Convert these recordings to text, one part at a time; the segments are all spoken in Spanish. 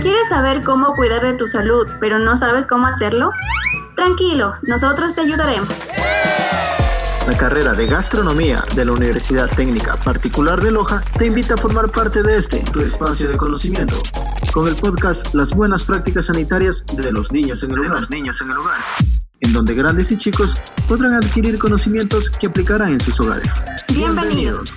¿Quieres saber cómo cuidar de tu salud, pero no sabes cómo hacerlo? Tranquilo, nosotros te ayudaremos. La carrera de gastronomía de la Universidad Técnica Particular de Loja te invita a formar parte de este, tu espacio de conocimiento, con el podcast Las buenas prácticas sanitarias de los niños en el hogar. Los niños en el hogar en donde grandes y chicos podrán adquirir conocimientos que aplicarán en sus hogares. Bienvenidos.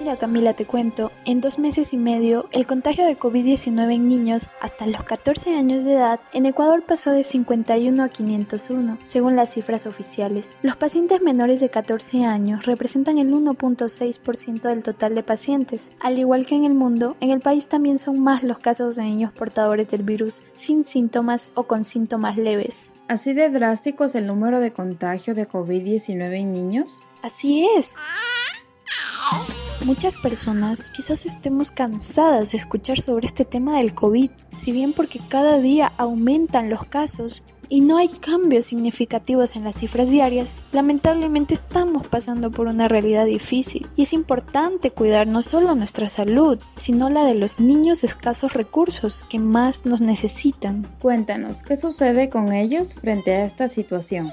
Mira Camila, te cuento, en dos meses y medio el contagio de COVID-19 en niños hasta los 14 años de edad en Ecuador pasó de 51 a 501, según las cifras oficiales. Los pacientes menores de 14 años representan el 1.6% del total de pacientes. Al igual que en el mundo, en el país también son más los casos de niños portadores del virus sin síntomas o con síntomas leves. ¿Así de drástico es el número de contagio de COVID-19 en niños? Así es. Muchas personas quizás estemos cansadas de escuchar sobre este tema del COVID, si bien porque cada día aumentan los casos y no hay cambios significativos en las cifras diarias, lamentablemente estamos pasando por una realidad difícil y es importante cuidar no solo nuestra salud, sino la de los niños de escasos recursos que más nos necesitan. Cuéntanos, ¿qué sucede con ellos frente a esta situación?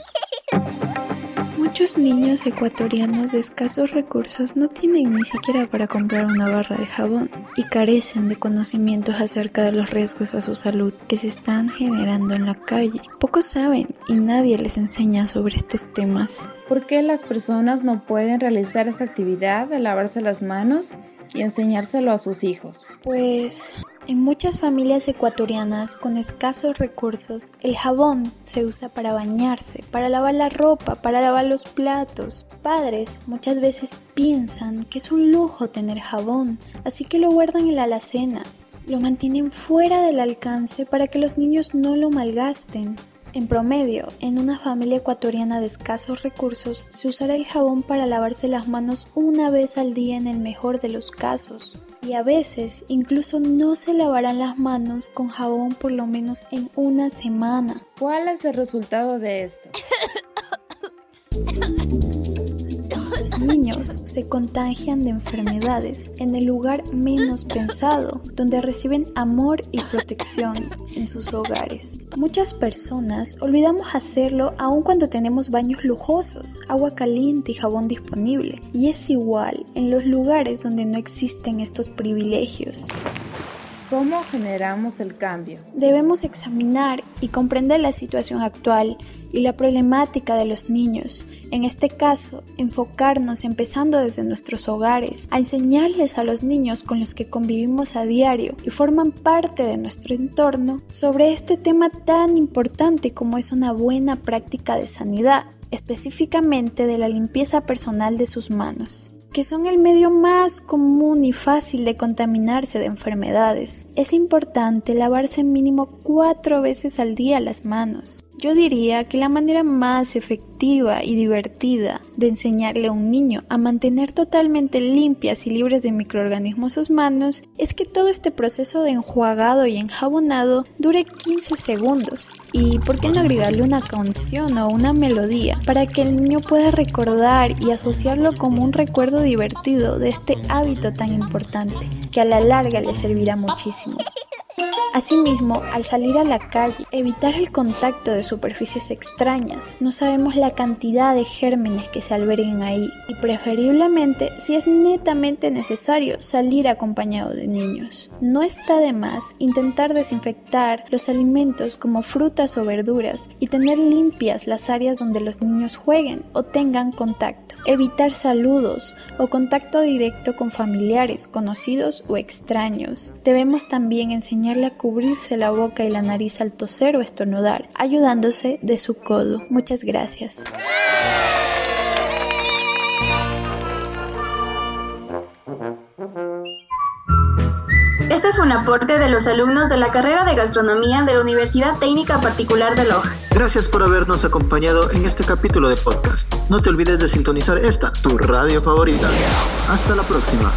Muchos niños ecuatorianos de escasos recursos no tienen ni siquiera para comprar una barra de jabón y carecen de conocimientos acerca de los riesgos a su salud que se están generando en la calle. Pocos saben y nadie les enseña sobre estos temas. ¿Por qué las personas no pueden realizar esta actividad de lavarse las manos y enseñárselo a sus hijos? Pues en muchas familias ecuatorianas con escasos recursos, el jabón se usa para bañarse, para lavar la ropa, para lavar los platos. Padres muchas veces piensan que es un lujo tener jabón, así que lo guardan en la alacena. Lo mantienen fuera del alcance para que los niños no lo malgasten. En promedio, en una familia ecuatoriana de escasos recursos, se usará el jabón para lavarse las manos una vez al día en el mejor de los casos y a veces incluso no se lavarán las manos con jabón por lo menos en una semana. ¿Cuál es el resultado de esto? Los niños se contagian de enfermedades en el lugar menos pensado, donde reciben amor y protección en sus hogares. Muchas personas olvidamos hacerlo aun cuando tenemos baños lujosos, agua caliente y jabón disponible. Y es igual en los lugares donde no existen estos privilegios. ¿Cómo generamos el cambio? Debemos examinar y comprender la situación actual y la problemática de los niños. En este caso, enfocarnos empezando desde nuestros hogares, a enseñarles a los niños con los que convivimos a diario y forman parte de nuestro entorno sobre este tema tan importante como es una buena práctica de sanidad, específicamente de la limpieza personal de sus manos que son el medio más común y fácil de contaminarse de enfermedades. Es importante lavarse mínimo cuatro veces al día las manos. Yo diría que la manera más efectiva y divertida de enseñarle a un niño a mantener totalmente limpias y libres de microorganismos sus manos es que todo este proceso de enjuagado y enjabonado dure 15 segundos. Y por qué no agregarle una canción o una melodía para que el niño pueda recordar y asociarlo como un recuerdo divertido de este hábito tan importante que a la larga le servirá muchísimo. Asimismo, al salir a la calle, evitar el contacto de superficies extrañas. No sabemos la cantidad de gérmenes que se alberguen ahí y preferiblemente, si es netamente necesario, salir acompañado de niños. No está de más intentar desinfectar los alimentos como frutas o verduras y tener limpias las áreas donde los niños jueguen o tengan contacto. Evitar saludos o contacto directo con familiares, conocidos o extraños. Debemos también enseñarle a cubrirse la boca y la nariz al toser o estornudar, ayudándose de su codo. Muchas gracias. Este fue un aporte de los alumnos de la carrera de gastronomía de la Universidad Técnica Particular de Loja. Gracias por habernos acompañado en este capítulo de podcast. No te olvides de sintonizar esta, tu radio favorita. Hasta la próxima.